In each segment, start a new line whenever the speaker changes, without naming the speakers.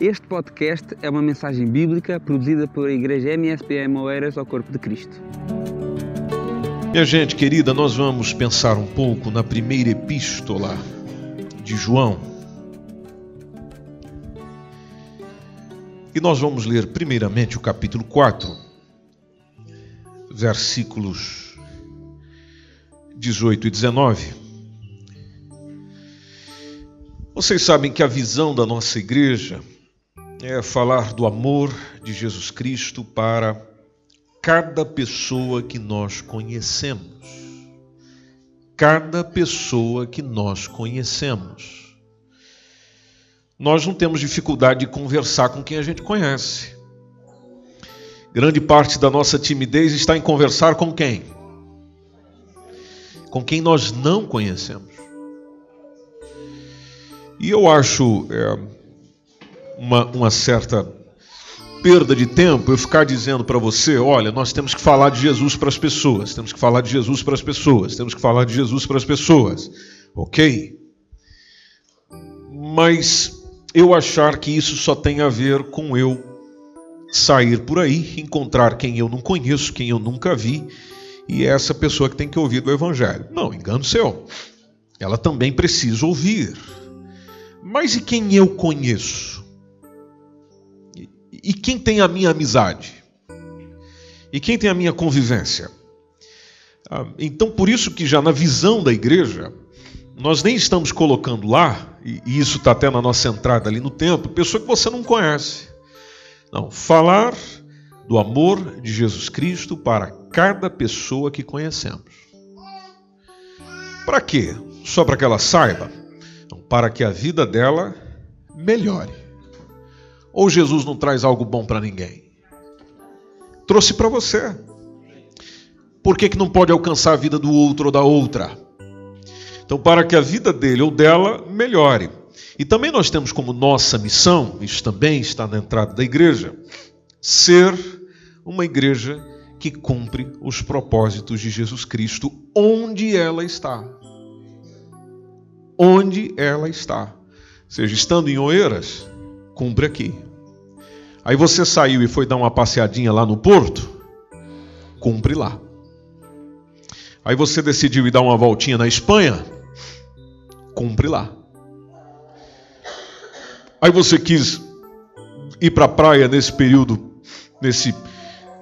Este podcast é uma mensagem bíblica produzida pela Igreja MSPM Oeiras ao Corpo de Cristo.
Minha gente querida, nós vamos pensar um pouco na primeira epístola de João. E nós vamos ler primeiramente o capítulo 4, versículos 18 e 19. Vocês sabem que a visão da nossa igreja é falar do amor de Jesus Cristo para cada pessoa que nós conhecemos. Cada pessoa que nós conhecemos. Nós não temos dificuldade de conversar com quem a gente conhece. Grande parte da nossa timidez está em conversar com quem? Com quem nós não conhecemos. E eu acho é, uma, uma certa perda de tempo eu ficar dizendo para você: olha, nós temos que falar de Jesus para as pessoas, temos que falar de Jesus para as pessoas, temos que falar de Jesus para as pessoas, ok? Mas eu achar que isso só tem a ver com eu sair por aí, encontrar quem eu não conheço, quem eu nunca vi, e é essa pessoa que tem que ouvir do Evangelho. Não, engano seu. Ela também precisa ouvir. Mas e quem eu conheço? E quem tem a minha amizade? E quem tem a minha convivência? Ah, então, por isso que já na visão da igreja, nós nem estamos colocando lá, e isso está até na nossa entrada ali no templo, pessoa que você não conhece. Não, falar do amor de Jesus Cristo para cada pessoa que conhecemos. Para quê? Só para que ela saiba? Para que a vida dela melhore. Ou Jesus não traz algo bom para ninguém? Trouxe para você. Por que, que não pode alcançar a vida do outro ou da outra? Então, para que a vida dele ou dela melhore. E também nós temos como nossa missão, isso também está na entrada da igreja, ser uma igreja que cumpre os propósitos de Jesus Cristo onde ela está. Onde ela está. Seja estando em Oeiras, cumpre aqui. Aí você saiu e foi dar uma passeadinha lá no porto, cumpre lá. Aí você decidiu ir dar uma voltinha na Espanha, cumpre lá. Aí você quis ir para a praia nesse período, nesse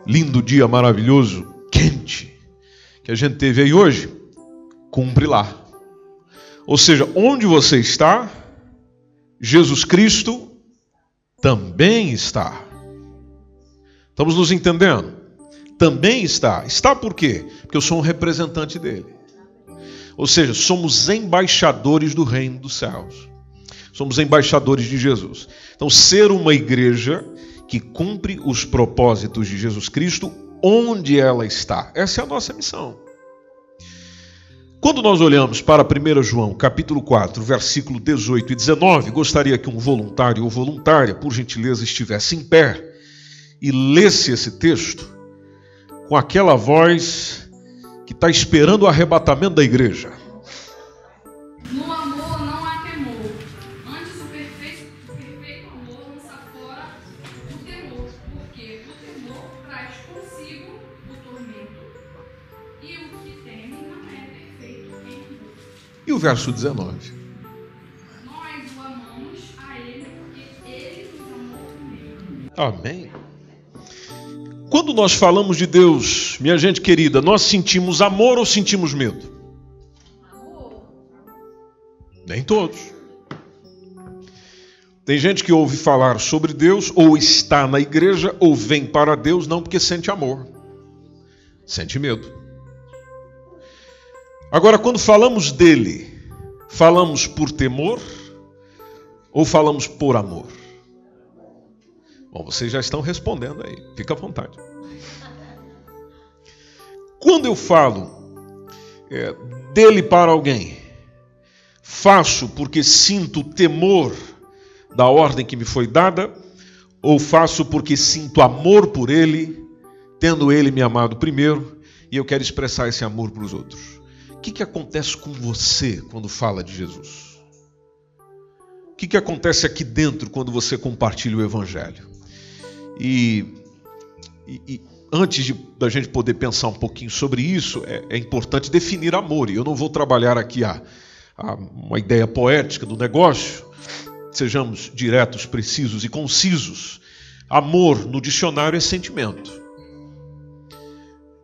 lindo dia maravilhoso, quente, que a gente teve aí hoje, cumpre lá. Ou seja, onde você está, Jesus Cristo também está. Estamos nos entendendo? Também está. Está por quê? Porque eu sou um representante dele. Ou seja, somos embaixadores do reino dos céus. Somos embaixadores de Jesus. Então, ser uma igreja que cumpre os propósitos de Jesus Cristo onde ela está. Essa é a nossa missão. Quando nós olhamos para 1 João, capítulo 4, versículo 18 e 19, gostaria que um voluntário ou voluntária, por gentileza, estivesse em pé e lesse esse texto com aquela voz que está esperando o arrebatamento da igreja.
E o
verso 19.
Nós o amamos a Ele porque Ele nos amou primeiro.
Amém. Quando nós falamos de Deus, minha gente querida, nós sentimos amor ou sentimos medo?
Amor.
Nem todos. Tem gente que ouve falar sobre Deus, ou está na igreja, ou vem para Deus, não porque sente amor, sente medo. Agora, quando falamos dele, falamos por temor ou falamos por amor? Bom, vocês já estão respondendo aí, fica à vontade. Quando eu falo é, dele para alguém, faço porque sinto temor da ordem que me foi dada, ou faço porque sinto amor por ele, tendo ele me amado primeiro, e eu quero expressar esse amor para os outros. Que, que acontece com você quando fala de Jesus? o que, que acontece aqui dentro quando você compartilha o Evangelho? E, e, e antes de, da gente poder pensar um pouquinho sobre isso, é, é importante definir amor. E eu não vou trabalhar aqui a, a, uma ideia poética do negócio, sejamos diretos, precisos e concisos. Amor no dicionário é sentimento.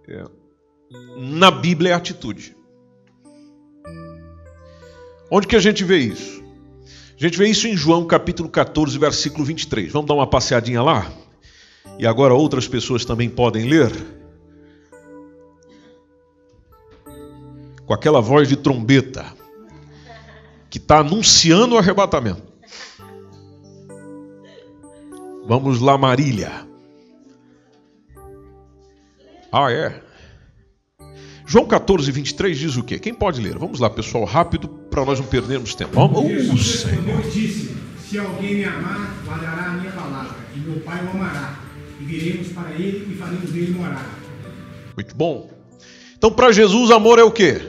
É. Na Bíblia é atitude. Onde que a gente vê isso? A gente vê isso em João capítulo 14, versículo 23. Vamos dar uma passeadinha lá? E agora outras pessoas também podem ler. Com aquela voz de trombeta que está anunciando o arrebatamento. Vamos lá, Marília. Ah, é. João 14, 23 diz o quê? Quem pode ler? Vamos lá, pessoal, rápido, para nós não perdermos tempo. Vamos.
Jesus respondeu e disse: Se alguém me amar, guardará a minha palavra, e meu Pai o amará, e viremos para ele e faremos dele morar.
Muito bom. Então, para Jesus, amor é o quê?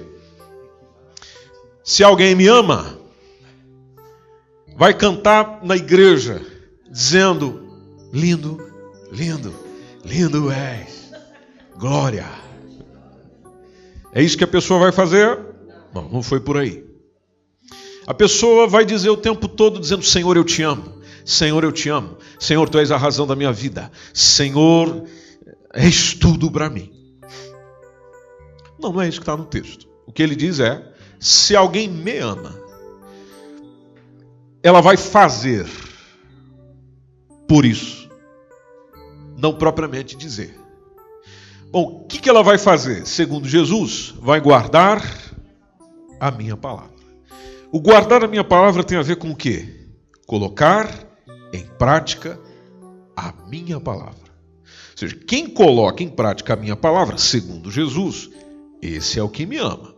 Se alguém me ama, vai cantar na igreja, dizendo: Lindo, lindo, lindo és, glória. É isso que a pessoa vai fazer? Não, não foi por aí. A pessoa vai dizer o tempo todo dizendo: Senhor, eu te amo. Senhor, eu te amo. Senhor, tu és a razão da minha vida. Senhor, és tudo para mim. Não, não é isso que está no texto. O que ele diz é: se alguém me ama, ela vai fazer por isso, não propriamente dizer. Bom, o que, ela vai fazer? Segundo Jesus, vai guardar a minha palavra. O guardar a minha palavra tem a ver com o quê? Colocar em prática a minha palavra. Ou seja, quem coloca em prática a minha palavra, segundo Jesus, esse é o que me ama.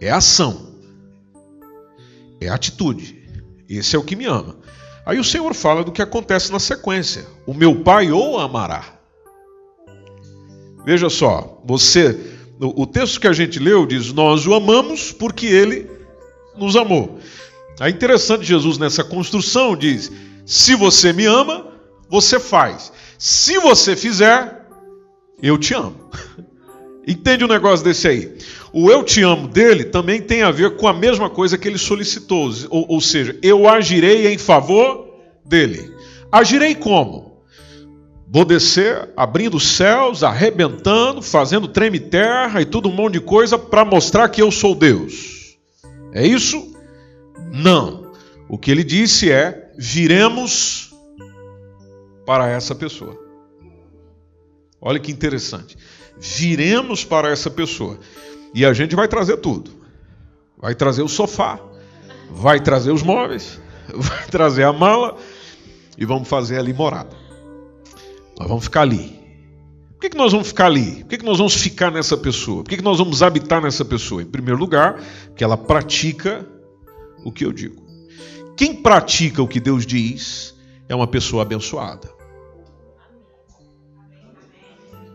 É ação. É atitude. Esse é o que me ama. Aí o Senhor fala do que acontece na sequência. O meu Pai o amará. Veja só, você, o texto que a gente leu diz: Nós o amamos porque ele nos amou. É interessante Jesus nessa construção diz: Se você me ama, você faz. Se você fizer, eu te amo. Entende o um negócio desse aí? O eu te amo dele também tem a ver com a mesma coisa que ele solicitou, ou, ou seja, eu agirei em favor dele. Agirei como? Vou descer, abrindo céus, arrebentando, fazendo treme terra e tudo um monte de coisa para mostrar que eu sou Deus. É isso? Não. O que ele disse é: viremos para essa pessoa. Olha que interessante. Viremos para essa pessoa. E a gente vai trazer tudo. Vai trazer o sofá, vai trazer os móveis, vai trazer a mala e vamos fazer ali morada. Nós vamos ficar ali. Por que, que nós vamos ficar ali? Por que, que nós vamos ficar nessa pessoa? Por que, que nós vamos habitar nessa pessoa? Em primeiro lugar, que ela pratica o que eu digo. Quem pratica o que Deus diz é uma pessoa abençoada.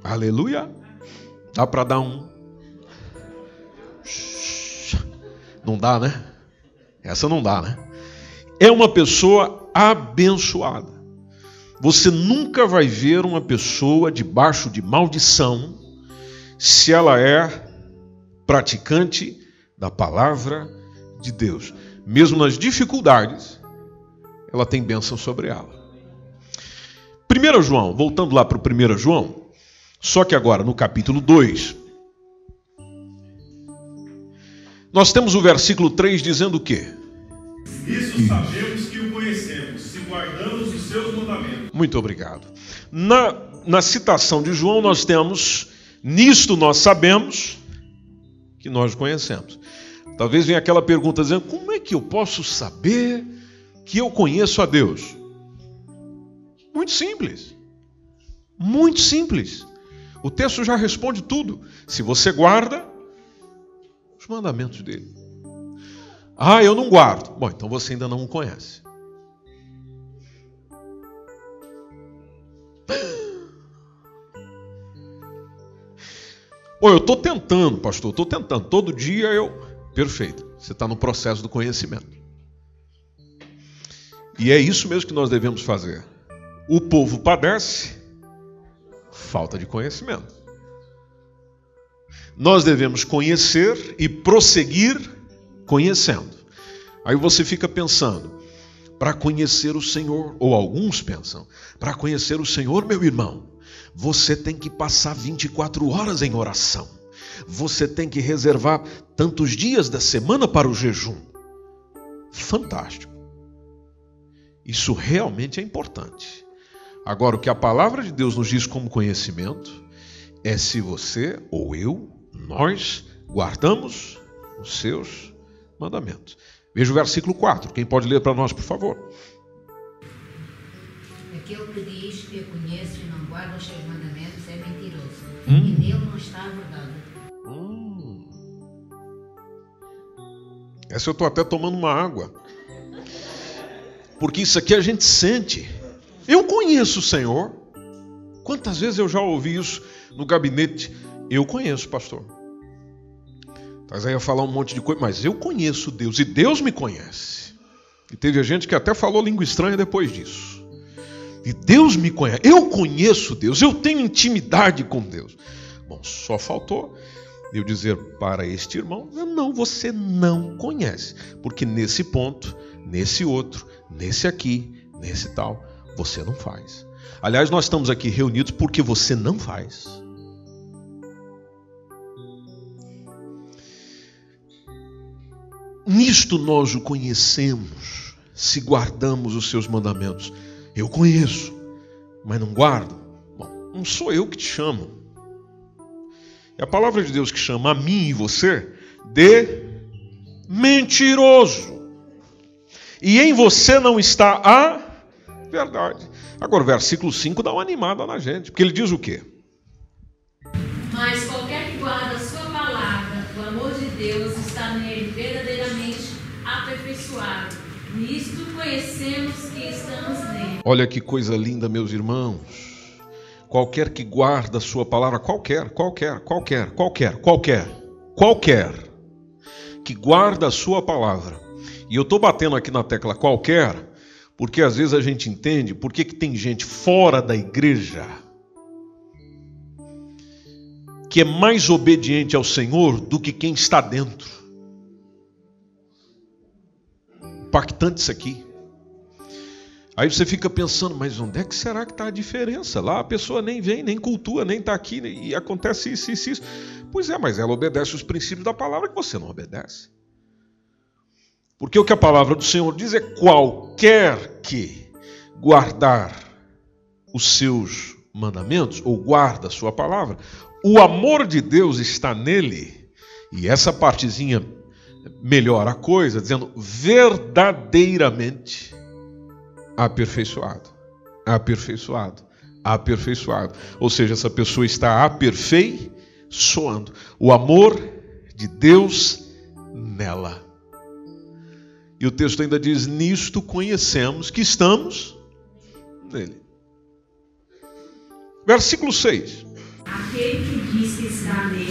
Aleluia. Dá para dar um. Não dá, né? Essa não dá, né? É uma pessoa abençoada. Você nunca vai ver uma pessoa debaixo de maldição se ela é praticante da palavra de Deus. Mesmo nas dificuldades, ela tem bênção sobre ela. 1 João, voltando lá para o 1 João, só que agora no capítulo 2, nós temos o versículo 3 dizendo o quê?
Isso sabemos que o conhecemos, se guardamos os seus mandamentos.
Muito obrigado. Na, na citação de João, nós temos: Nisto nós sabemos que nós conhecemos. Talvez venha aquela pergunta dizendo: Como é que eu posso saber que eu conheço a Deus? Muito simples. Muito simples. O texto já responde tudo. Se você guarda os mandamentos dele. Ah, eu não guardo. Bom, então você ainda não o conhece. Ou eu estou tentando, pastor, estou tentando. Todo dia eu. Perfeito. Você está no processo do conhecimento. E é isso mesmo que nós devemos fazer. O povo padece falta de conhecimento. Nós devemos conhecer e prosseguir conhecendo. Aí você fica pensando, para conhecer o Senhor, ou alguns pensam, para conhecer o Senhor, meu irmão, você tem que passar 24 horas em oração. Você tem que reservar tantos dias da semana para o jejum. Fantástico. Isso realmente é importante. Agora, o que a palavra de Deus nos diz como conhecimento é se você ou eu, nós, guardamos os seus mandamentos. Veja o versículo 4. Quem pode ler para nós, por favor?
Aquele que diz que eu conheço e não guarda os seus mandamentos é mentiroso.
Hum.
E nele não está a verdade.
Hum. Essa eu estou até tomando uma água. Porque isso aqui a gente sente. Eu conheço o Senhor. Quantas vezes eu já ouvi isso no gabinete? Eu conheço, pastor. Mas aí ia falar um monte de coisa, mas eu conheço Deus e Deus me conhece. E teve gente que até falou língua estranha depois disso. E Deus me conhece. Eu conheço Deus, eu tenho intimidade com Deus. Bom, só faltou eu dizer para este irmão: não, você não conhece. Porque nesse ponto, nesse outro, nesse aqui, nesse tal, você não faz. Aliás, nós estamos aqui reunidos porque você não faz. Nisto nós o conhecemos, se guardamos os seus mandamentos. Eu conheço, mas não guardo. Bom, não sou eu que te chamo. É a palavra de Deus que chama a mim e você de mentiroso. E em você não está a verdade. Agora, o versículo 5 dá uma animada na gente, porque ele diz o quê?
Nisto conhecemos que estamos nele.
Olha que coisa linda, meus irmãos. Qualquer que guarda a sua palavra, qualquer, qualquer, qualquer, qualquer, qualquer, qualquer, que guarda a sua palavra. E eu estou batendo aqui na tecla qualquer, porque às vezes a gente entende por que tem gente fora da igreja que é mais obediente ao Senhor do que quem está dentro. Impactante isso aqui. Aí você fica pensando, mas onde é que será que está a diferença? Lá a pessoa nem vem, nem cultua, nem está aqui, e acontece isso, isso, isso. Pois é, mas ela obedece os princípios da palavra que você não obedece. Porque o que a palavra do Senhor diz é: qualquer que guardar os seus mandamentos, ou guarda a sua palavra, o amor de Deus está nele, e essa partezinha melhora a coisa, dizendo verdadeiramente aperfeiçoado, aperfeiçoado, aperfeiçoado. Ou seja, essa pessoa está aperfeiçoando o amor de Deus nela. E o texto ainda diz: Nisto conhecemos que estamos nele. Versículo 6.
Aquele que diz que está nele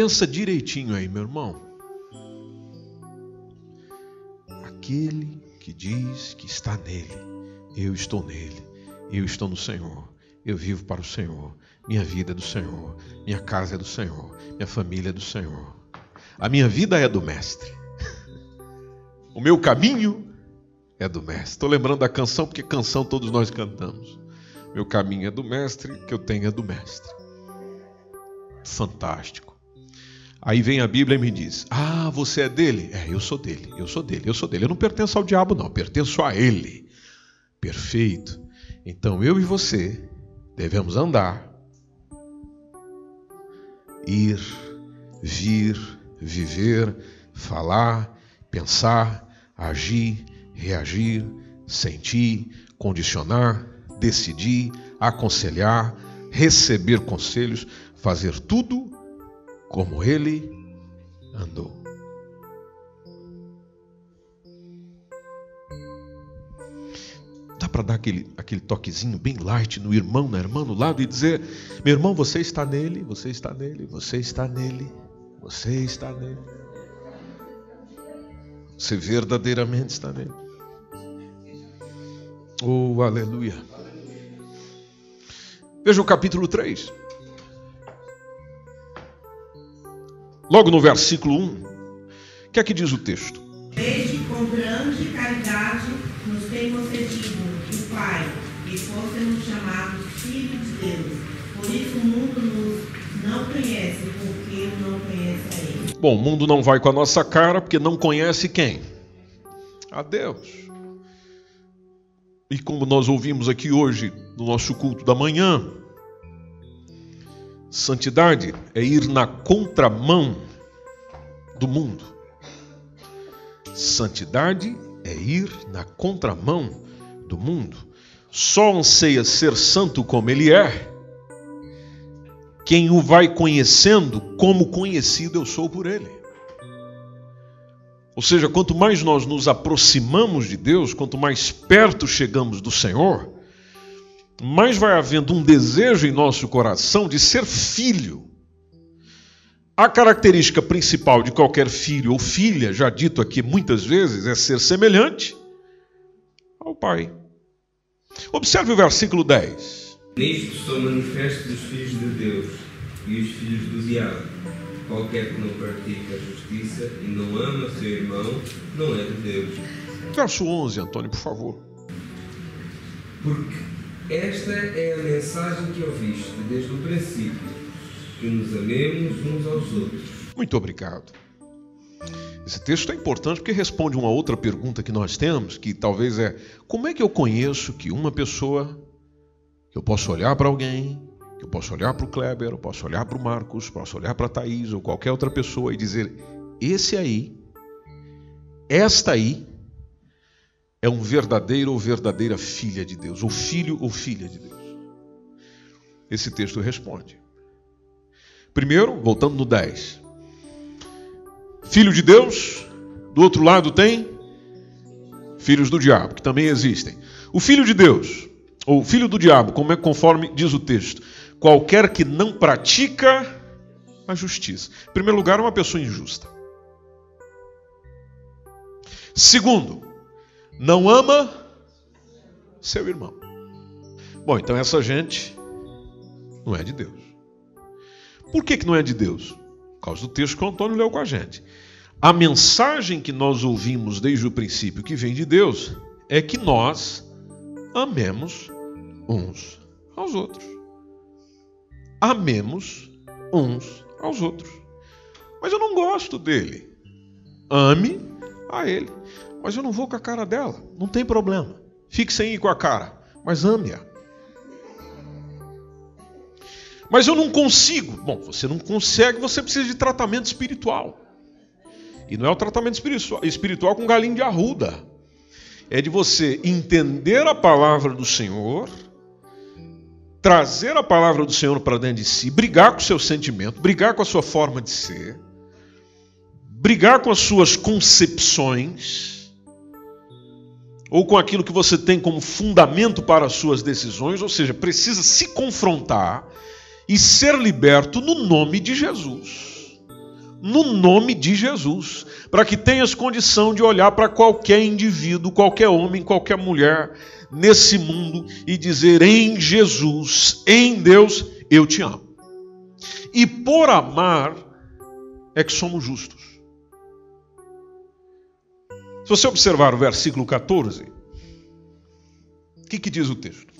Pensa direitinho aí, meu irmão. Aquele que diz que está nele, eu estou nele, eu estou no Senhor, eu vivo para o Senhor, minha vida é do Senhor, minha casa é do Senhor, minha família é do Senhor. A minha vida é do Mestre. O meu caminho é do Mestre. Estou lembrando da canção, porque canção todos nós cantamos. Meu caminho é do Mestre, que eu tenho é do Mestre. Fantástico. Aí vem a Bíblia e me diz: Ah, você é dele? É, eu sou dele, eu sou dele, eu sou dele. Eu não pertenço ao diabo, não, pertenço a ele. Perfeito. Então eu e você devemos andar, ir, vir, viver, falar, pensar, agir, reagir, sentir, condicionar, decidir, aconselhar, receber conselhos, fazer tudo como ele andou. para dar aquele, aquele toquezinho bem light no irmão, na irmã do lado e dizer: Meu irmão, você está nele, você está nele, você está nele, você está nele. Você verdadeiramente está nele. Oh, aleluia. Veja o capítulo 3. Logo no versículo 1, o que é que diz o texto?
Desde com grande caridade nos tem concedido o Pai, que fôssemos chamados filhos de Deus. Por isso o mundo nos não conhece, porque não conhece a Ele.
Bom, o mundo não vai com a nossa cara porque não conhece quem? A Deus. E como nós ouvimos aqui hoje no nosso culto da manhã, santidade é ir na contramão do mundo. Santidade é ir na contramão do mundo. Só anseia ser santo como ele é quem o vai conhecendo como conhecido eu sou por ele. Ou seja, quanto mais nós nos aproximamos de Deus, quanto mais perto chegamos do Senhor, mais vai havendo um desejo em nosso coração de ser filho. A característica principal de qualquer filho ou filha, já dito aqui muitas vezes, é ser semelhante ao Pai. Observe o versículo 10.
Nisto são manifestos os filhos de Deus e os filhos do diabo. Qualquer que não pratica a justiça e não ama seu irmão, não é de Deus.
Verso 11, Antônio, por favor.
Porque esta é a mensagem que ouviste desde o princípio, que nos amemos uns aos outros.
Muito obrigado. Esse texto é importante porque responde uma outra pergunta que nós temos, que talvez é: como é que eu conheço que uma pessoa, que eu posso olhar para alguém, que eu posso olhar para o Kleber, eu posso olhar para o Marcos, posso olhar para a Thaís ou qualquer outra pessoa e dizer: esse aí, esta aí, é um verdadeiro ou verdadeira filha de Deus, ou filho ou filha de Deus. Esse texto responde. Primeiro, voltando no 10. Filho de Deus, do outro lado tem filhos do diabo, que também existem. O filho de Deus, ou filho do diabo, como é conforme diz o texto, qualquer que não pratica a justiça. Em primeiro lugar, uma pessoa injusta. Segundo, não ama seu irmão. Bom, então essa gente não é de Deus. Por que, que não é de Deus? Por causa do texto que o Antônio leu com a gente. A mensagem que nós ouvimos desde o princípio, que vem de Deus, é que nós amemos uns aos outros. Amemos uns aos outros. Mas eu não gosto dele. Ame a ele. Mas eu não vou com a cara dela. Não tem problema. Fique sem ir com a cara. Mas ame-a. Mas eu não consigo. Bom, você não consegue, você precisa de tratamento espiritual. E não é o tratamento espiritual, com galinho de arruda. É de você entender a palavra do Senhor, trazer a palavra do Senhor para dentro de si, brigar com o seu sentimento, brigar com a sua forma de ser, brigar com as suas concepções, ou com aquilo que você tem como fundamento para as suas decisões, ou seja, precisa se confrontar e ser liberto no nome de Jesus. No nome de Jesus, para que tenhas condição de olhar para qualquer indivíduo, qualquer homem, qualquer mulher nesse mundo e dizer: em Jesus, em Deus, eu te amo. E por amar é que somos justos. Se você observar o versículo 14, o que, que diz o texto?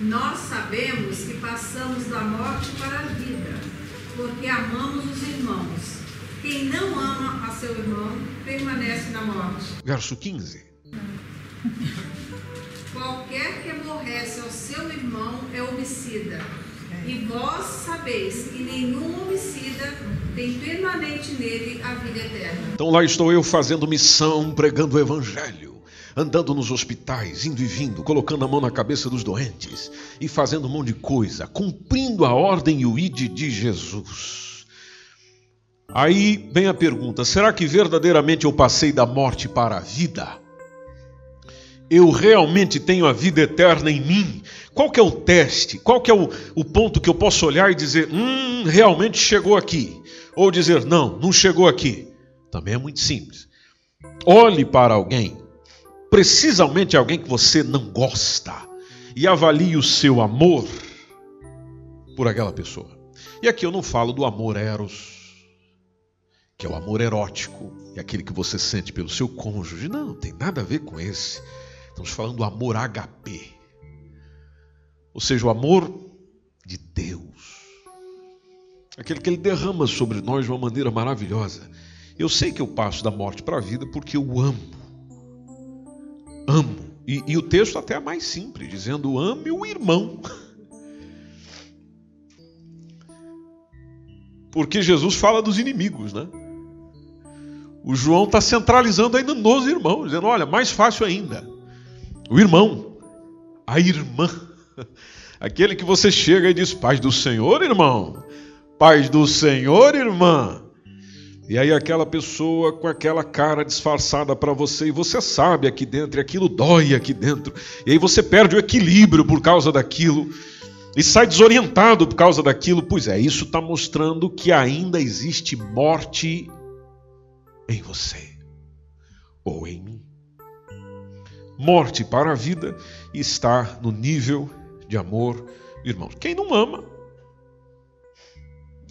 Nós sabemos que passamos da morte para a vida, porque amamos os irmãos. Quem não ama a seu irmão permanece na morte.
Verso 15.
Qualquer que aborrece ao seu irmão é homicida. E vós sabeis que nenhum homicida tem permanente nele a vida eterna.
Então lá estou eu fazendo missão, pregando o evangelho andando nos hospitais, indo e vindo, colocando a mão na cabeça dos doentes e fazendo um monte de coisa, cumprindo a ordem e o ide de Jesus. Aí vem a pergunta: será que verdadeiramente eu passei da morte para a vida? eu realmente tenho a vida eterna em mim? Qual que é o teste? Qual que é o, o ponto que eu posso olhar e dizer, hum, realmente chegou aqui? Ou dizer, não, não chegou aqui. Também é muito simples. Olhe para alguém, precisamente alguém que você não gosta, e avalie o seu amor por aquela pessoa. E aqui eu não falo do amor eros, que é o amor erótico, é aquele que você sente pelo seu cônjuge. Não, não tem nada a ver com esse. Estamos falando do amor HP. Ou seja, o amor de Deus. Aquele que ele derrama sobre nós de uma maneira maravilhosa. Eu sei que eu passo da morte para a vida porque eu amo. Amo. E, e o texto até é mais simples, dizendo ame o irmão. Porque Jesus fala dos inimigos, né? O João está centralizando ainda nos irmãos, dizendo: olha, mais fácil ainda. O irmão, a irmã, aquele que você chega e diz: Paz do Senhor, irmão, paz do Senhor, irmã. E aí aquela pessoa com aquela cara disfarçada para você e você sabe aqui dentro, e aquilo dói aqui dentro. E aí você perde o equilíbrio por causa daquilo e sai desorientado por causa daquilo. Pois é, isso está mostrando que ainda existe morte em você ou em mim. Morte para a vida está no nível de amor, irmãos. Quem não ama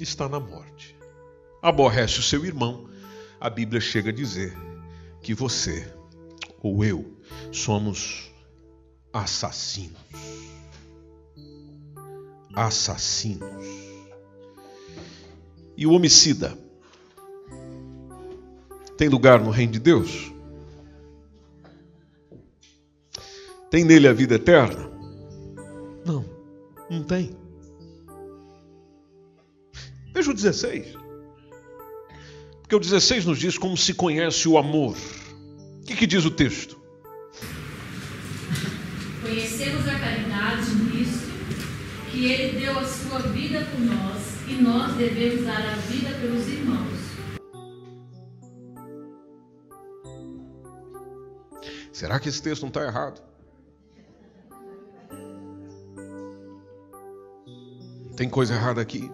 está na morte. Aborrece o seu irmão. A Bíblia chega a dizer que você ou eu somos assassinos. Assassinos. E o homicida tem lugar no reino de Deus? Tem nele a vida eterna? Não, não tem. Veja o 16. Porque o 16 nos diz como se conhece o amor. O que, que diz o texto?
Conhecemos a caridade nisto, que ele deu a sua vida por nós, e nós devemos dar a vida pelos irmãos.
Será que esse texto não está errado? Tem coisa errada aqui.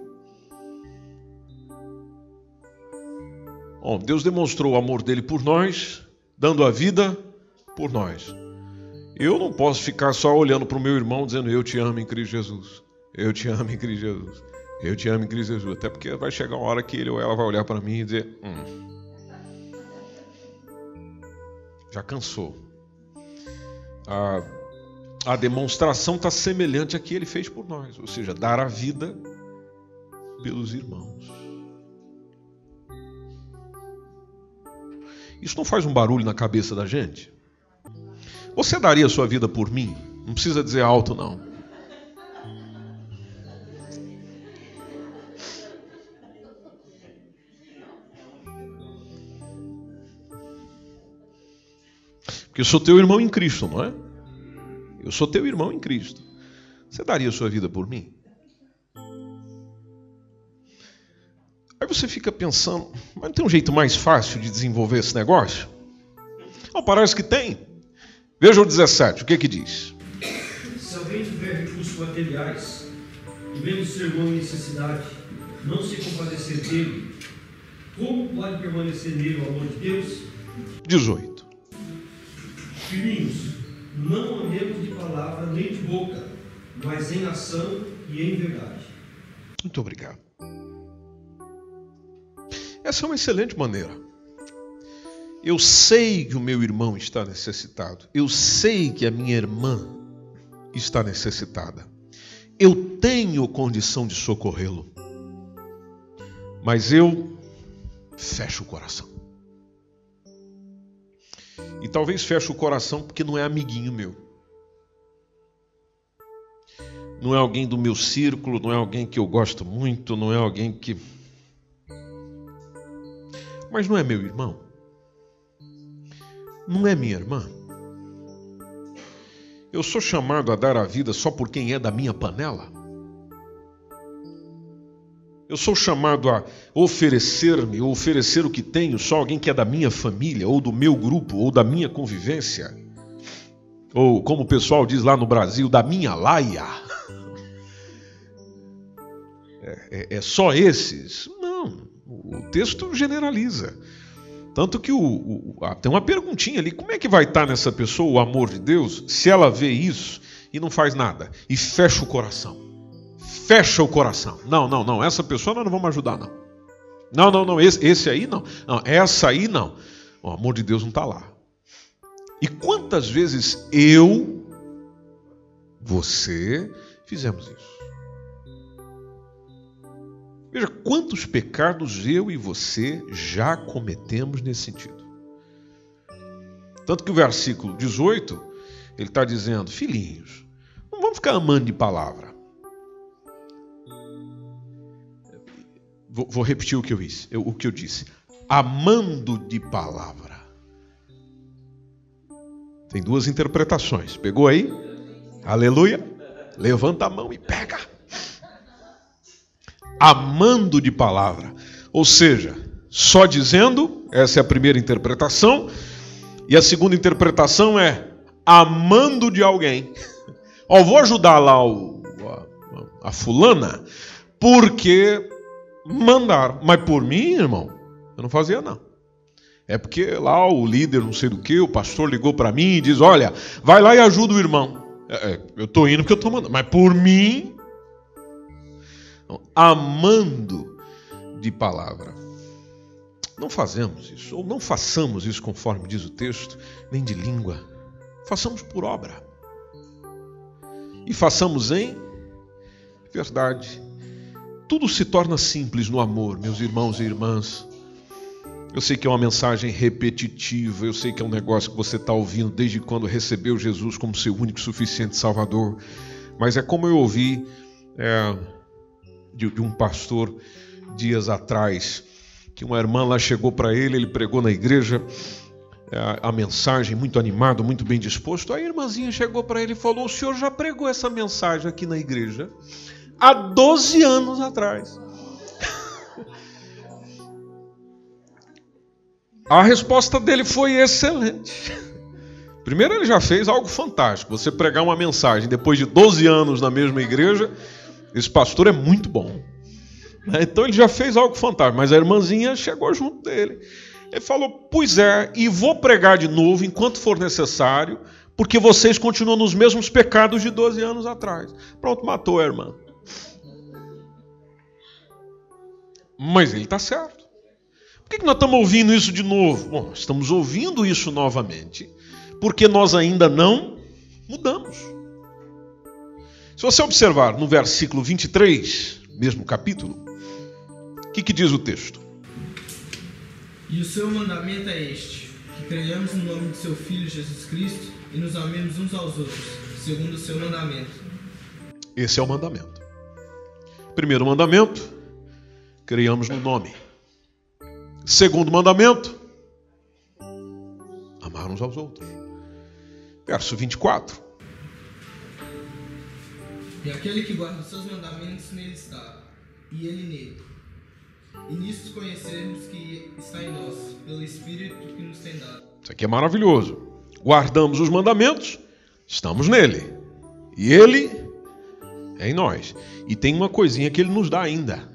Bom, Deus demonstrou o amor dele por nós, dando a vida por nós. Eu não posso ficar só olhando para o meu irmão dizendo eu te amo em Cristo Jesus. Eu te amo em Cristo Jesus. Eu te amo em Cristo Jesus. Até porque vai chegar uma hora que ele ou ela vai olhar para mim e dizer: hum, já cansou a, a demonstração está semelhante a que ele fez por nós, ou seja, dar a vida pelos irmãos. Isso não faz um barulho na cabeça da gente? Você daria sua vida por mim? Não precisa dizer alto, não. Porque eu sou teu irmão em Cristo, não é? Eu sou teu irmão em Cristo. Você daria sua vida por mim? Aí você fica pensando, mas não tem um jeito mais fácil de desenvolver esse negócio? Não, parece que tem. Veja o 17, o que que diz?
Se alguém tiver recursos materiais e vendo seu irmão em necessidade, não se compadecer dele, como pode permanecer nele o amor de Deus?
18.
Filhinhos, não amemos de palavra nem de boca, mas em ação e em verdade.
Muito obrigado. Essa é uma excelente maneira. Eu sei que o meu irmão está necessitado. Eu sei que a minha irmã está necessitada. Eu tenho condição de socorrê-lo. Mas eu fecho o coração. E talvez feche o coração porque não é amiguinho meu. Não é alguém do meu círculo, não é alguém que eu gosto muito, não é alguém que. Mas não é meu irmão. Não é minha irmã. Eu sou chamado a dar a vida só por quem é da minha panela? Eu sou chamado a oferecer-me ou oferecer o que tenho só alguém que é da minha família, ou do meu grupo, ou da minha convivência. Ou como o pessoal diz lá no Brasil, da minha laia. É, é, é só esses? O texto generaliza. Tanto que o, o, tem uma perguntinha ali: como é que vai estar nessa pessoa o amor de Deus se ela vê isso e não faz nada? E fecha o coração. Fecha o coração. Não, não, não. Essa pessoa nós não vamos ajudar, não. Não, não, não. Esse, esse aí não. Não, essa aí não. O amor de Deus não está lá. E quantas vezes eu, você, fizemos isso? Veja quantos pecados eu e você já cometemos nesse sentido. Tanto que o versículo 18, ele está dizendo: Filhinhos, não vamos ficar amando de palavra. Vou, repetir o que eu disse. O que eu disse. Amando de palavra. Tem duas interpretações. Pegou aí? Aleluia. Levanta a mão e pega amando de palavra. Ou seja, só dizendo, essa é a primeira interpretação, e a segunda interpretação é amando de alguém. Ó, vou ajudar lá o, a, a fulana, porque mandar, mas por mim, irmão, eu não fazia não. É porque lá o líder, não sei do que, o pastor ligou para mim e diz: Olha, vai lá e ajuda o irmão. É, é, eu estou indo porque eu estou mandando, mas por mim, amando de palavra. Não fazemos isso, ou não façamos isso conforme diz o texto, nem de língua. Façamos por obra. E façamos em verdade. Tudo se torna simples no amor, meus irmãos e irmãs. Eu sei que é uma mensagem repetitiva, eu sei que é um negócio que você está ouvindo desde quando recebeu Jesus como seu único suficiente Salvador, mas é como eu ouvi é, de, de um pastor dias atrás, que uma irmã lá chegou para ele, ele pregou na igreja a, é, a, mensagem, muito animado, muito bem disposto. A irmãzinha chegou para ele e falou: O senhor já pregou essa mensagem aqui na igreja há 12 anos atrás. A resposta dele foi excelente. Primeiro, ele já fez algo fantástico. Você pregar uma mensagem depois de 12 anos na mesma igreja esse pastor é muito bom. Né? Então ele já fez algo fantástico, mas a irmãzinha chegou junto dele. Ele falou: Pois é, e vou pregar de novo enquanto for necessário, porque vocês continuam nos mesmos pecados de 12 anos atrás. Pronto, matou a irmã. Mas ele está certo. Por que nós estamos ouvindo isso de novo? Bom, estamos ouvindo isso novamente porque nós ainda não mudamos. Se você observar no versículo 23, mesmo capítulo, o que, que diz o texto?
E o seu mandamento é este: que creiamos no nome de seu Filho Jesus Cristo e nos amemos uns aos outros, segundo o seu mandamento.
Esse é o mandamento. Primeiro mandamento, creiamos no nome. Segundo mandamento, amar uns aos outros. Verso 24.
E aquele que guarda os seus mandamentos nele está, e ele nele. E nisso conhecemos que está em nós, pelo Espírito que nos tem dado.
Isso aqui é maravilhoso. Guardamos os mandamentos, estamos nele. E ele é em nós. E tem uma coisinha que ele nos dá ainda.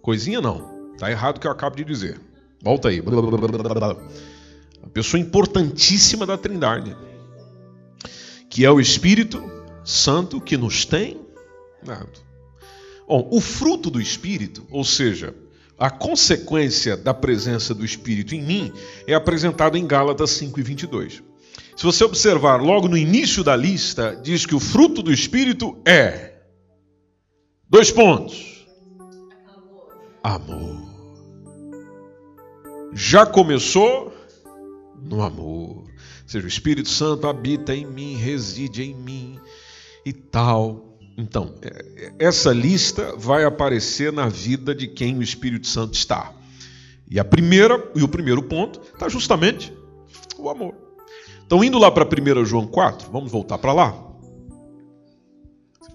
Coisinha não. Está errado o que eu acabo de dizer. Volta aí. A pessoa importantíssima da Trindade. Que é o Espírito Santo que nos tem dado. Bom, o fruto do Espírito, ou seja, a consequência da presença do Espírito em mim, é apresentado em Gálatas 5 e 22. Se você observar logo no início da lista, diz que o fruto do Espírito é. Dois pontos. Amor. Já começou no amor. Ou seja, o Espírito Santo habita em mim, reside em mim e tal. Então, é, é, essa lista vai aparecer na vida de quem o Espírito Santo está. E a primeira e o primeiro ponto está justamente o amor. Então, indo lá para 1 João 4, vamos voltar para lá.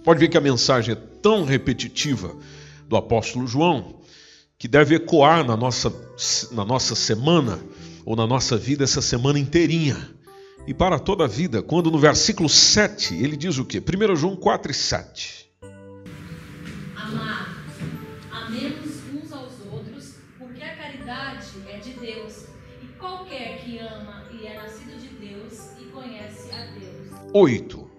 Pode ver que a mensagem é tão repetitiva do apóstolo João que deve ecoar na nossa, na nossa semana ou na nossa vida essa semana inteirinha. E para toda a vida, quando no versículo 7 ele diz o quê? 1 João 4 e 7.
Amados, amemos uns aos outros, porque a caridade é de Deus. E qualquer que ama e é nascido de Deus e conhece a Deus.
8.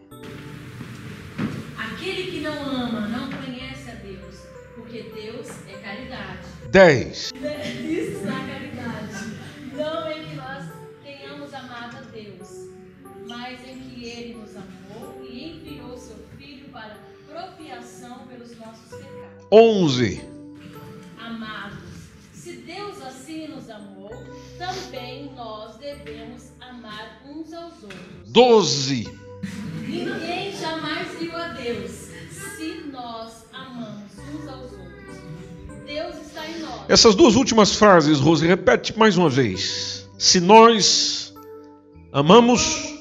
Aquele que não ama não conhece a Deus, porque Deus é caridade.
10.
Isso é caridade. Não é mas em que Ele nos amou e enviou seu Filho para propiação pelos nossos pecados.
11.
Amados, se Deus assim nos amou, também nós devemos amar uns aos outros.
12.
Ninguém jamais viu a Deus se nós amamos uns aos outros. Deus está em nós.
Essas duas últimas frases, Rose, repete mais uma vez. Se nós amamos.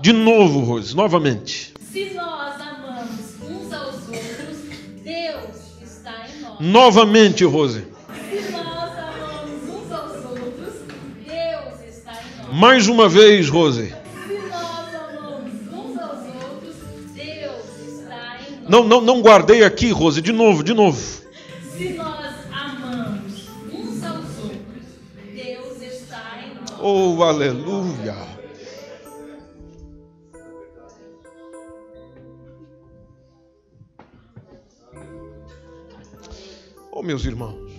De novo, Rose, novamente.
Se nós amamos uns aos outros, Deus está em nós.
Novamente, Rose.
Se nós amamos uns aos outros, Deus está em nós.
Mais uma vez, Rose.
Se nós amamos uns aos outros, Deus está em nós.
Não, não, não guardei aqui, Rose. De novo, de novo.
Se nós amamos uns aos outros, Deus está em nós.
Oh, aleluia. Oh, meus irmãos.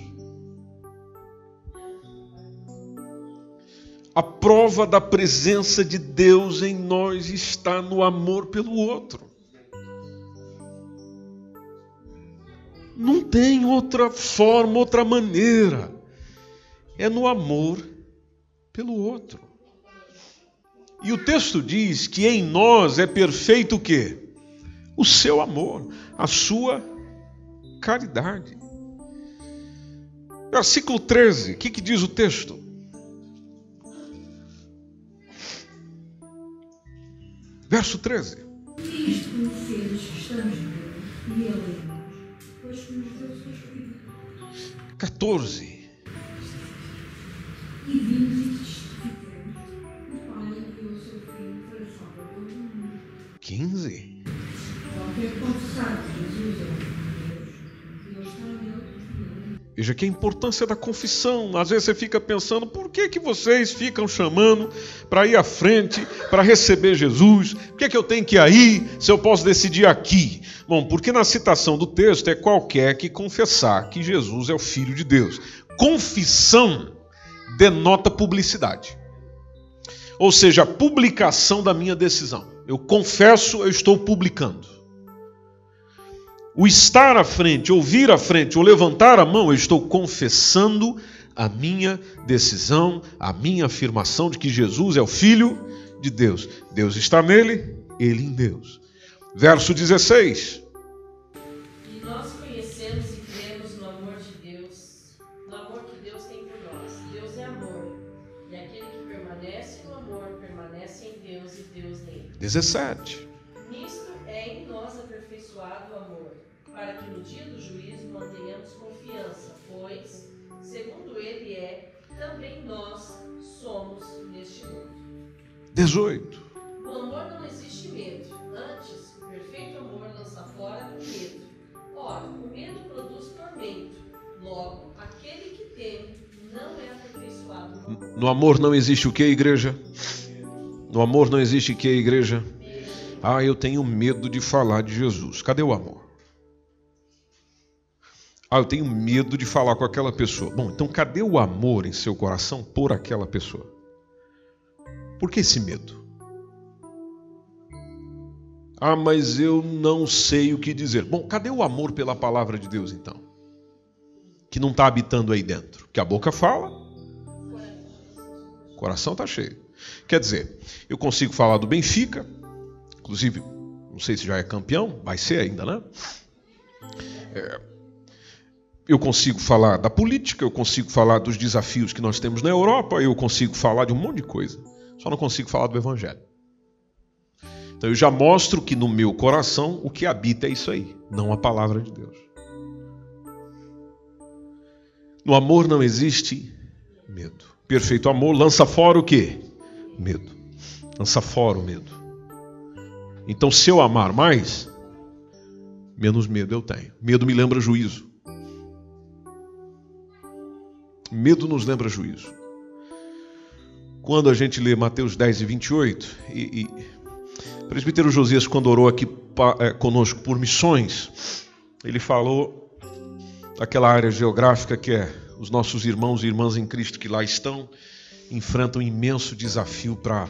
A prova da presença de Deus em nós está no amor pelo outro. Não tem outra forma, outra maneira. É no amor pelo outro. E o texto diz que em nós é perfeito o quê? O seu amor, a sua caridade. Versículo 13, o que, que diz o texto? Verso 13.
Isto conheceres estamos e ele pois que nos deu o seu Espírito.
14.
E vimos
Veja que a importância da confissão. Às vezes você fica pensando, por que, que vocês ficam chamando para ir à frente, para receber Jesus? Por que, que eu tenho que ir aí se eu posso decidir aqui? Bom, porque na citação do texto é qualquer que confessar que Jesus é o Filho de Deus. Confissão denota publicidade. Ou seja, a publicação da minha decisão. Eu confesso, eu estou publicando. O estar à frente, ouvir à frente, ou levantar a mão, eu estou confessando a minha decisão, a minha afirmação de que Jesus é o Filho de Deus. Deus está nele, ele em Deus. Verso 16.
E nós conhecemos e cremos no amor de Deus, no amor que Deus tem por nós. Deus é amor, e aquele que permanece no amor permanece em Deus e Deus nele.
17. 18.
No amor não existe medo, antes, o perfeito amor lança fora o medo. Ora, o medo produz tormento, logo, aquele que teme não é aperfeiçoado no amor.
No amor não existe o que, igreja? No amor não existe o que, igreja? Ah, eu tenho medo de falar de Jesus. Cadê o amor? Ah, eu tenho medo de falar com aquela pessoa. Bom, então cadê o amor em seu coração por aquela pessoa? Por que esse medo? Ah, mas eu não sei o que dizer. Bom, cadê o amor pela palavra de Deus então? Que não está habitando aí dentro. Que a boca fala, o coração está cheio. Quer dizer, eu consigo falar do Benfica, inclusive, não sei se já é campeão, vai ser ainda, né? É, eu consigo falar da política, eu consigo falar dos desafios que nós temos na Europa, eu consigo falar de um monte de coisa. Só não consigo falar do Evangelho. Então eu já mostro que no meu coração o que habita é isso aí, não a palavra de Deus. No amor não existe Medo. Perfeito amor lança fora o quê? Medo. Lança fora o medo. Então, se eu amar mais, menos medo eu tenho. Medo me lembra juízo. Medo nos lembra juízo. Quando a gente lê Mateus 10 e 28, e, e o presbítero Josias, quando orou aqui é, conosco por missões, ele falou daquela área geográfica que é os nossos irmãos e irmãs em Cristo que lá estão, enfrentam um imenso desafio para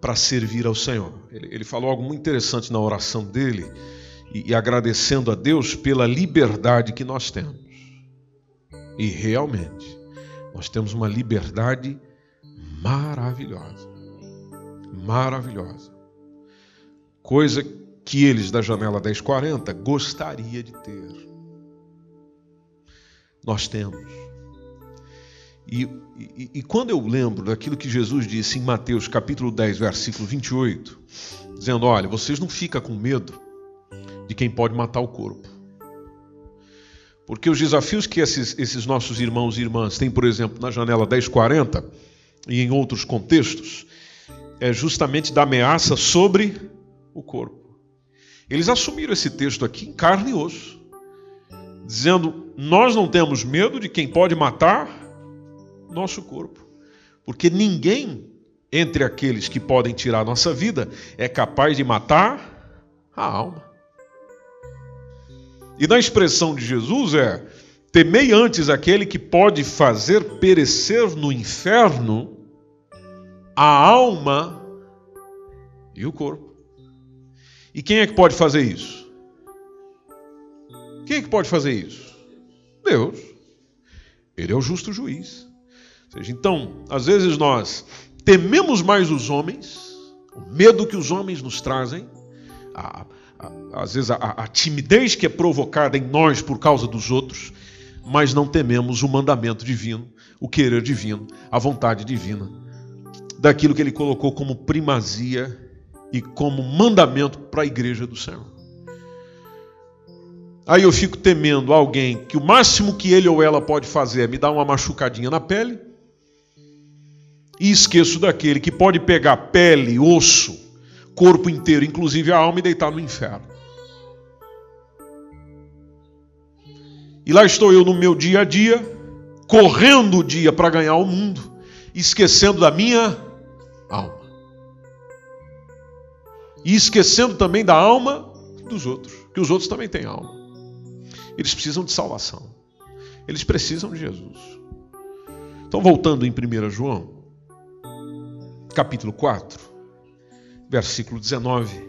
para servir ao Senhor. Ele, ele, falou algo muito interessante na oração dele e, e agradecendo a Deus pela liberdade que nós temos. E realmente, nós temos uma liberdade maravilhosa. Maravilhosa. Coisa que eles da janela 1040 gostaria de ter. Nós temos. E, e, e, quando eu lembro daquilo que Jesus disse em Mateus capítulo 10, versículo 28, dizendo: Olha, vocês não ficam com medo de quem pode matar o corpo. Porque os desafios que esses, esses nossos irmãos e irmãs têm, por exemplo, na janela 1040 e em outros contextos, é justamente da ameaça sobre o corpo. Eles assumiram esse texto aqui em carne e osso, dizendo: Nós não temos medo de quem pode matar nosso corpo. Porque ninguém entre aqueles que podem tirar nossa vida é capaz de matar a alma. E na expressão de Jesus é: temei antes aquele que pode fazer perecer no inferno a alma e o corpo. E quem é que pode fazer isso? Quem é que pode fazer isso? Deus. Ele é o justo juiz seja, então, às vezes nós tememos mais os homens, o medo que os homens nos trazem, a, a, às vezes a, a timidez que é provocada em nós por causa dos outros, mas não tememos o mandamento divino, o querer divino, a vontade divina, daquilo que ele colocou como primazia e como mandamento para a igreja do Senhor. Aí eu fico temendo alguém que o máximo que ele ou ela pode fazer é me dar uma machucadinha na pele, e esqueço daquele que pode pegar pele, osso, corpo inteiro, inclusive a alma, e deitar no inferno. E lá estou eu no meu dia a dia, correndo o dia para ganhar o mundo, esquecendo da minha E esquecendo também da alma dos outros, que os outros também têm alma. Eles precisam de salvação. Eles precisam de Jesus. Então, voltando em 1 João, capítulo 4, versículo 19,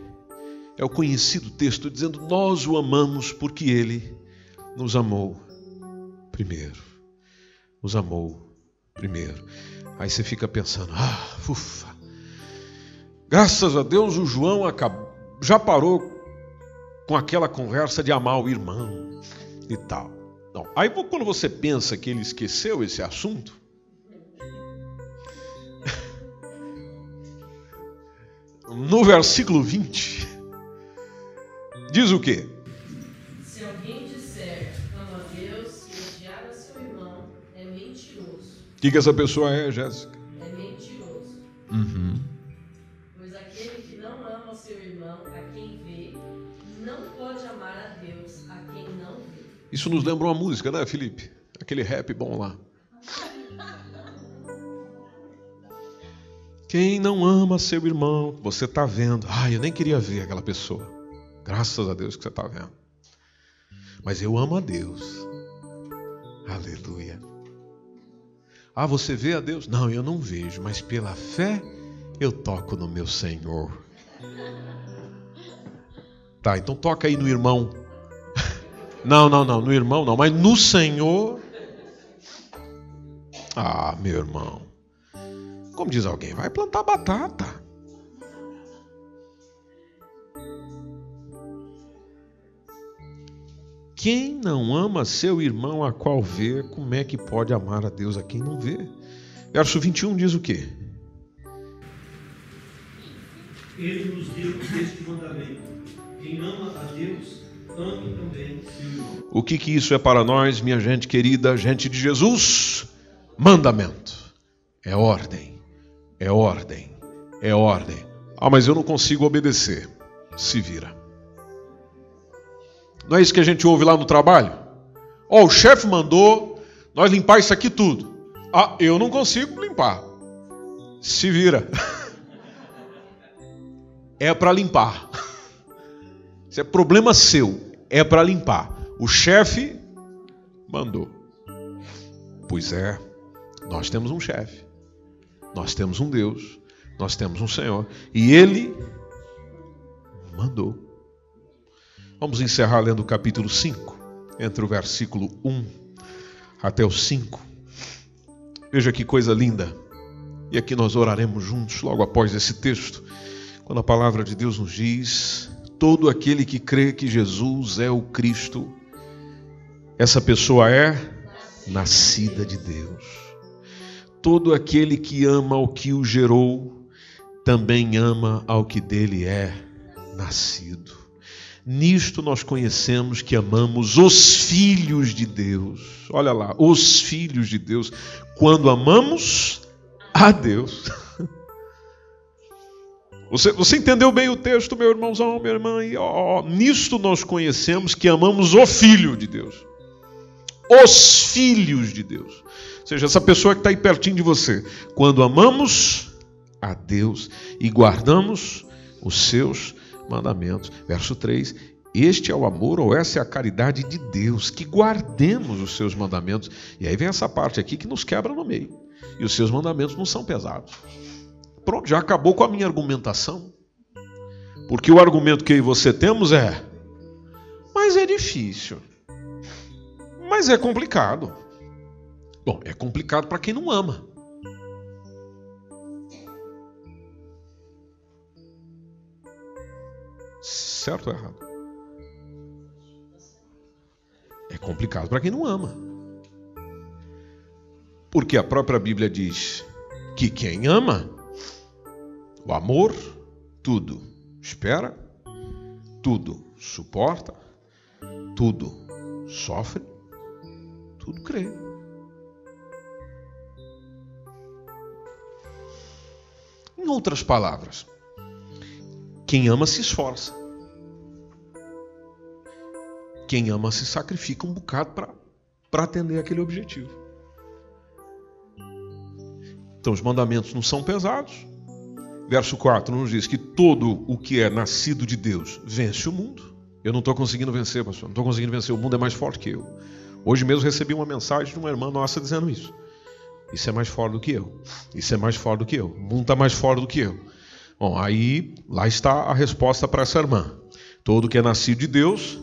é o conhecido texto dizendo: Nós o amamos porque ele nos amou primeiro. Nos amou primeiro. Aí você fica pensando: ah, ufa, graças a Deus o João acabou, já parou com aquela conversa de amar o irmão e tal. Não. Aí quando você pensa que ele esqueceu esse assunto, no versículo 20, diz o quê?
Se alguém disser ama a Deus e odiar a seu irmão, é mentiroso.
O que, que essa pessoa é, Jéssica?
É mentiroso.
Uhum. Isso nos lembra uma música, né, Felipe? Aquele rap bom lá. Quem não ama seu irmão, você está vendo. Ah, eu nem queria ver aquela pessoa. Graças a Deus que você está vendo. Mas eu amo a Deus. Aleluia. Ah, você vê a Deus? Não, eu não vejo, mas pela fé eu toco no meu Senhor. Tá, então toca aí no irmão. Não, não, não, no irmão não, mas no Senhor. Ah, meu irmão. Como diz alguém, vai plantar batata. Quem não ama seu irmão a qual vê, como é que pode amar a Deus a quem não vê? Verso 21 diz o quê?
Ele nos deu este mandamento: quem ama a Deus, irmão.
O que, que isso é para nós, minha gente querida, gente de Jesus? mandamento. É ordem, é ordem, é ordem. Ah, mas eu não consigo obedecer. Se vira. Não é isso que a gente ouve lá no trabalho? Ó, oh, o chefe mandou nós limpar isso aqui tudo. Ah, eu não consigo limpar. Se vira. É para limpar. Isso é problema seu. É para limpar. O chefe mandou. Pois é, nós temos um chefe. Nós temos um Deus. Nós temos um Senhor. E ele mandou. Vamos encerrar lendo o capítulo 5, entre o versículo 1 até o 5. Veja que coisa linda. E aqui nós oraremos juntos logo após esse texto, quando a palavra de Deus nos diz: todo aquele que crê que Jesus é o Cristo, essa pessoa é nascida de Deus. Todo aquele que ama o que o gerou, também ama ao que dele é nascido. Nisto nós conhecemos que amamos os filhos de Deus. Olha lá, os filhos de Deus. Quando amamos a Deus. Você, você entendeu bem o texto, meu irmãozão, minha irmã? E, ó, nisto nós conhecemos que amamos o Filho de Deus. Os filhos de Deus. Ou seja, essa pessoa que está aí pertinho de você. Quando amamos a Deus e guardamos os seus mandamentos. Verso 3: Este é o amor ou essa é a caridade de Deus, que guardemos os seus mandamentos. E aí vem essa parte aqui que nos quebra no meio. E os seus mandamentos não são pesados. Pronto, já acabou com a minha argumentação. Porque o argumento que eu e você temos é: mas é difícil. Mas é complicado. Bom, é complicado para quem não ama. Certo ou errado? É complicado para quem não ama. Porque a própria Bíblia diz que quem ama, o amor, tudo espera, tudo suporta, tudo sofre, tudo crê. Em outras palavras, quem ama se esforça. Quem ama se sacrifica um bocado para atender aquele objetivo. Então os mandamentos não são pesados. Verso 4 nos diz que todo o que é nascido de Deus vence o mundo. Eu não estou conseguindo vencer, pastor. Não estou conseguindo vencer. O mundo é mais forte que eu. Hoje mesmo recebi uma mensagem de uma irmã nossa dizendo isso. Isso é mais forte do que eu. Isso é mais forte do que eu. O mundo está mais forte do que eu. Bom, aí lá está a resposta para essa irmã. Todo que é nascido de Deus.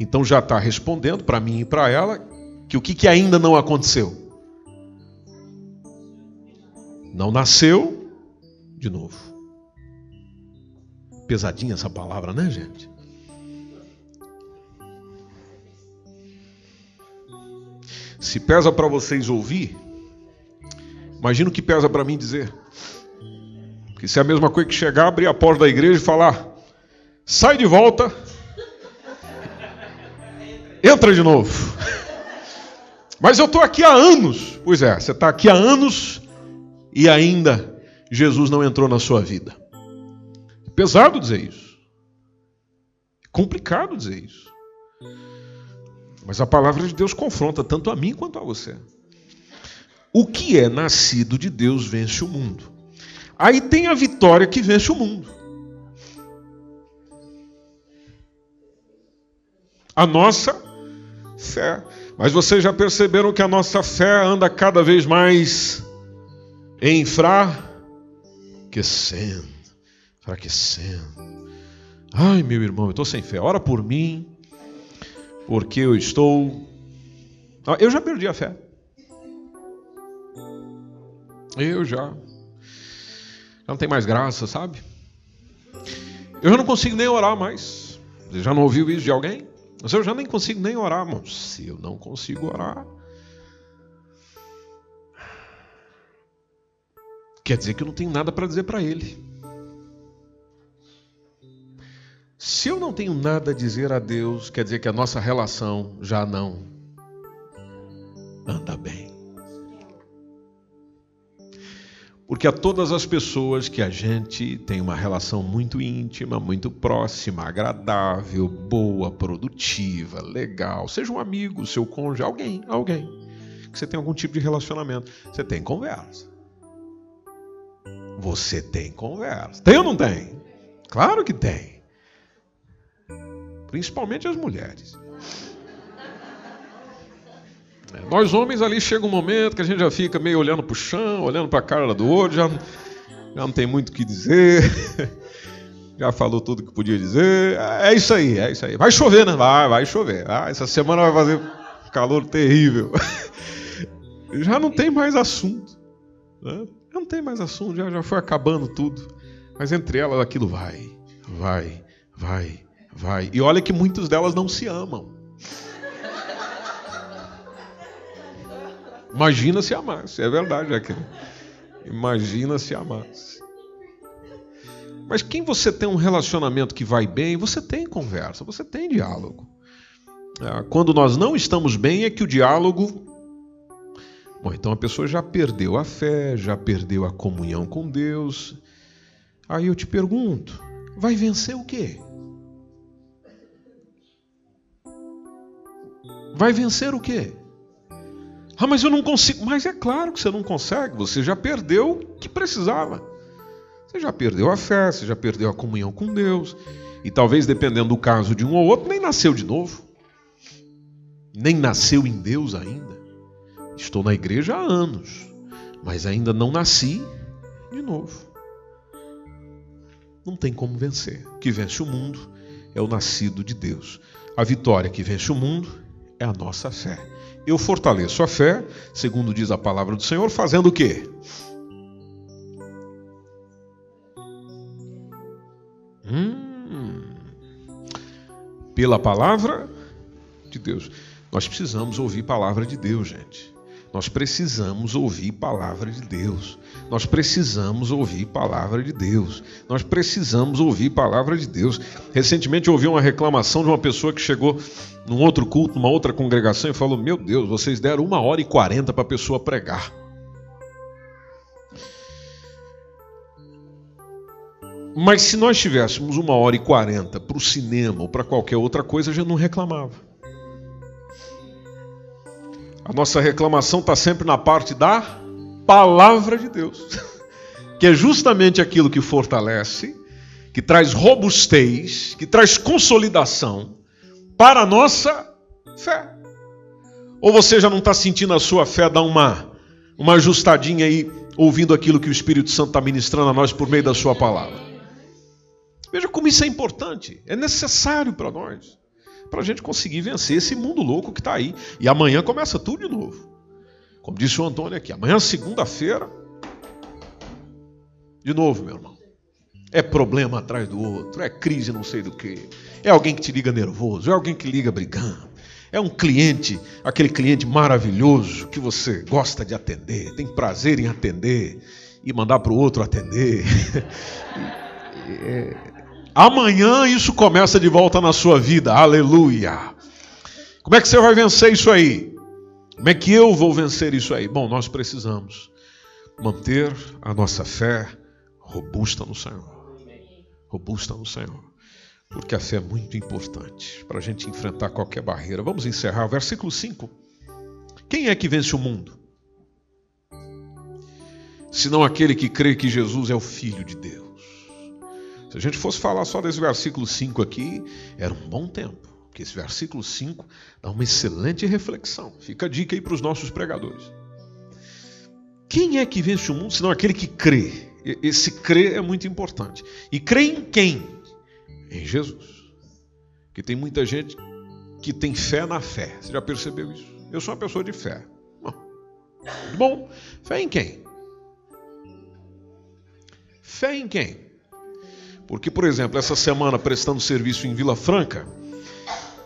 Então já está respondendo para mim e para ela que o que, que ainda não aconteceu? Não nasceu de novo. Pesadinha essa palavra, né, gente? Se pesa para vocês ouvir, imagina o que pesa para mim dizer. Que se é a mesma coisa que chegar, abrir a porta da igreja e falar: sai de volta, entra de novo. Mas eu estou aqui há anos. Pois é, você está aqui há anos e ainda Jesus não entrou na sua vida. É pesado dizer isso. É complicado dizer isso. Mas a palavra de Deus confronta tanto a mim quanto a você. O que é nascido de Deus vence o mundo. Aí tem a vitória que vence o mundo. A nossa fé. Mas vocês já perceberam que a nossa fé anda cada vez mais enfraquecendo. Enfraquecendo. Ai, meu irmão, eu estou sem fé. Ora por mim porque eu estou. Ah, eu já perdi a fé. Eu já. Não tem mais graça, sabe? Eu já não consigo nem orar mais. Você já não ouviu isso de alguém? Mas eu já nem consigo nem orar, irmão. Se eu não consigo orar. Quer dizer que eu não tenho nada para dizer para ele. Se eu não tenho nada a dizer a Deus, quer dizer que a nossa relação já não anda bem. Porque a todas as pessoas que a gente tem uma relação muito íntima, muito próxima, agradável, boa, produtiva, legal, seja um amigo, seu cônjuge, alguém, alguém, que você tem algum tipo de relacionamento, você tem conversa. Você tem conversa. Tem ou não tem? Claro que tem. Principalmente as mulheres. É, nós homens ali chega um momento que a gente já fica meio olhando para o chão, olhando para a cara do outro, já, já não tem muito o que dizer, já falou tudo que podia dizer. É isso aí, é isso aí. Vai chover, né? Vai, vai chover. Ah, essa semana vai fazer calor terrível. Já não tem mais assunto. Né? Tem mais assunto, já, já foi acabando tudo. Mas entre elas aquilo vai, vai, vai, vai. E olha que muitas delas não se amam. Imagina se amasse, é verdade aquilo. Imagina se amasse. Mas quem você tem um relacionamento que vai bem, você tem conversa, você tem diálogo. É, quando nós não estamos bem, é que o diálogo. Bom, então a pessoa já perdeu a fé, já perdeu a comunhão com Deus. Aí eu te pergunto: vai vencer o quê? Vai vencer o quê? Ah, mas eu não consigo. Mas é claro que você não consegue, você já perdeu o que precisava. Você já perdeu a fé, você já perdeu a comunhão com Deus. E talvez, dependendo do caso de um ou outro, nem nasceu de novo. Nem nasceu em Deus ainda. Estou na igreja há anos, mas ainda não nasci de novo. Não tem como vencer. O que vence o mundo é o nascido de Deus. A vitória que vence o mundo é a nossa fé. Eu fortaleço a fé, segundo diz a palavra do Senhor, fazendo o quê? Hum, pela palavra de Deus. Nós precisamos ouvir palavra de Deus, gente. Nós precisamos ouvir palavra de Deus. Nós precisamos ouvir palavra de Deus. Nós precisamos ouvir palavra de Deus. Recentemente eu ouvi uma reclamação de uma pessoa que chegou num outro culto, numa outra congregação, e falou: Meu Deus, vocês deram uma hora e quarenta para a pessoa pregar. Mas se nós tivéssemos uma hora e quarenta para o cinema ou para qualquer outra coisa, gente não reclamava. A nossa reclamação está sempre na parte da palavra de Deus, que é justamente aquilo que fortalece, que traz robustez, que traz consolidação para a nossa fé. Ou você já não está sentindo a sua fé dar uma, uma ajustadinha aí, ouvindo aquilo que o Espírito Santo está ministrando a nós por meio da sua palavra? Veja como isso é importante, é necessário para nós para a gente conseguir vencer esse mundo louco que está aí. E amanhã começa tudo de novo. Como disse o Antônio aqui, amanhã, segunda-feira, de novo, meu irmão. É problema atrás do outro, é crise não sei do que. É alguém que te liga nervoso, é alguém que liga brigando. É um cliente, aquele cliente maravilhoso que você gosta de atender, tem prazer em atender e mandar para o outro atender. é, Amanhã isso começa de volta na sua vida. Aleluia. Como é que você vai vencer isso aí? Como é que eu vou vencer isso aí? Bom, nós precisamos manter a nossa fé robusta no Senhor. Robusta no Senhor. Porque a fé é muito importante para a gente enfrentar qualquer barreira. Vamos encerrar o versículo 5. Quem é que vence o mundo? Senão aquele que crê que Jesus é o Filho de Deus. Se a gente fosse falar só desse versículo 5 aqui, era um bom tempo. Porque esse versículo 5 dá uma excelente reflexão. Fica a dica aí para os nossos pregadores. Quem é que vence o mundo senão aquele que crê? Esse crer é muito importante. E crê em quem? Em Jesus. Que tem muita gente que tem fé na fé. Você já percebeu isso? Eu sou uma pessoa de fé. Bom, bom. fé em quem? Fé em quem? Porque, por exemplo, essa semana prestando serviço em Vila Franca,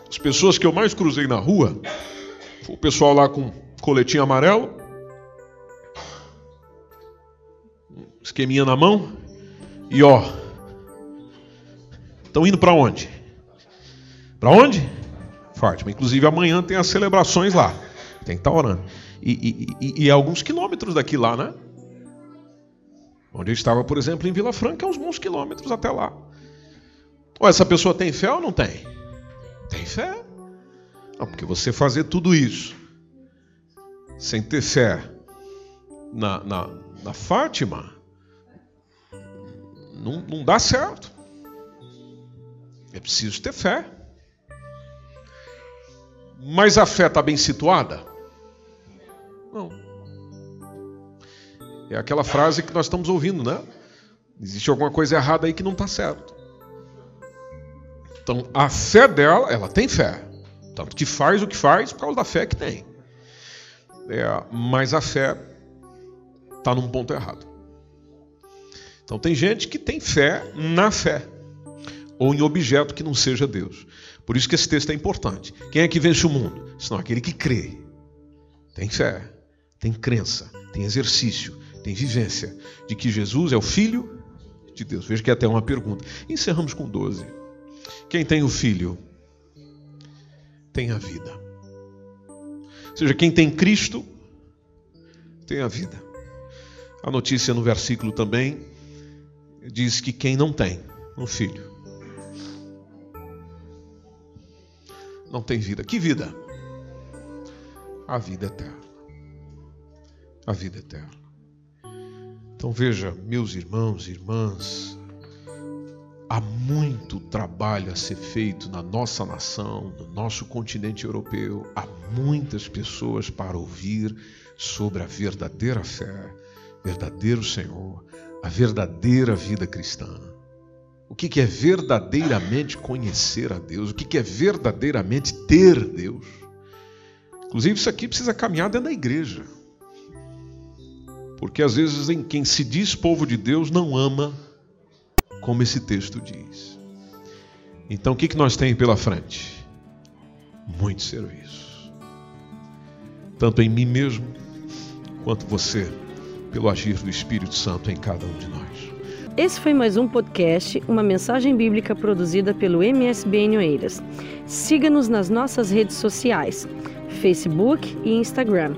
as pessoas que eu mais cruzei na rua, o pessoal lá com coletinho amarelo, esqueminha na mão, e ó, estão indo para onde? Para onde? Fátima. Inclusive amanhã tem as celebrações lá. Tem que estar orando. E, e, e, e alguns quilômetros daqui lá, né? Onde eu estava, por exemplo, em Vila Franca, uns bons quilômetros até lá. Ou essa pessoa tem fé ou não tem? Tem fé. Não, porque você fazer tudo isso sem ter fé na, na, na Fátima, não, não dá certo. É preciso ter fé. Mas a fé está bem situada? Não. É aquela frase que nós estamos ouvindo, né? Existe alguma coisa errada aí que não está certo. Então, a fé dela, ela tem fé. Tanto que faz o que faz por causa da fé que tem. É, mas a fé está num ponto errado. Então, tem gente que tem fé na fé, ou em objeto que não seja Deus. Por isso que esse texto é importante. Quem é que vence o mundo? Senão aquele que crê. Tem fé, tem crença, tem exercício, tem vivência de que Jesus é o Filho de Deus. Veja que é até uma pergunta. Encerramos com 12. Quem tem o Filho tem a vida. Ou seja, quem tem Cristo tem a vida. A notícia no versículo também diz que quem não tem um filho não tem vida. Que vida? A vida eterna. A vida eterna. Então veja, meus irmãos e irmãs, há muito trabalho a ser feito na nossa nação, no nosso continente europeu. Há muitas pessoas para ouvir sobre a verdadeira fé, verdadeiro Senhor, a verdadeira vida cristã. O que é verdadeiramente conhecer a Deus? O que é verdadeiramente ter Deus? Inclusive, isso aqui precisa caminhar dentro da igreja. Porque às vezes em quem se diz povo de Deus não ama, como esse texto diz. Então o que nós temos pela frente? Muito serviço. Tanto em mim mesmo, quanto você, pelo agir do Espírito Santo em cada um de nós.
Esse foi mais um podcast, uma mensagem bíblica produzida pelo MSBN Oeiras. Siga-nos nas nossas redes sociais, Facebook e Instagram.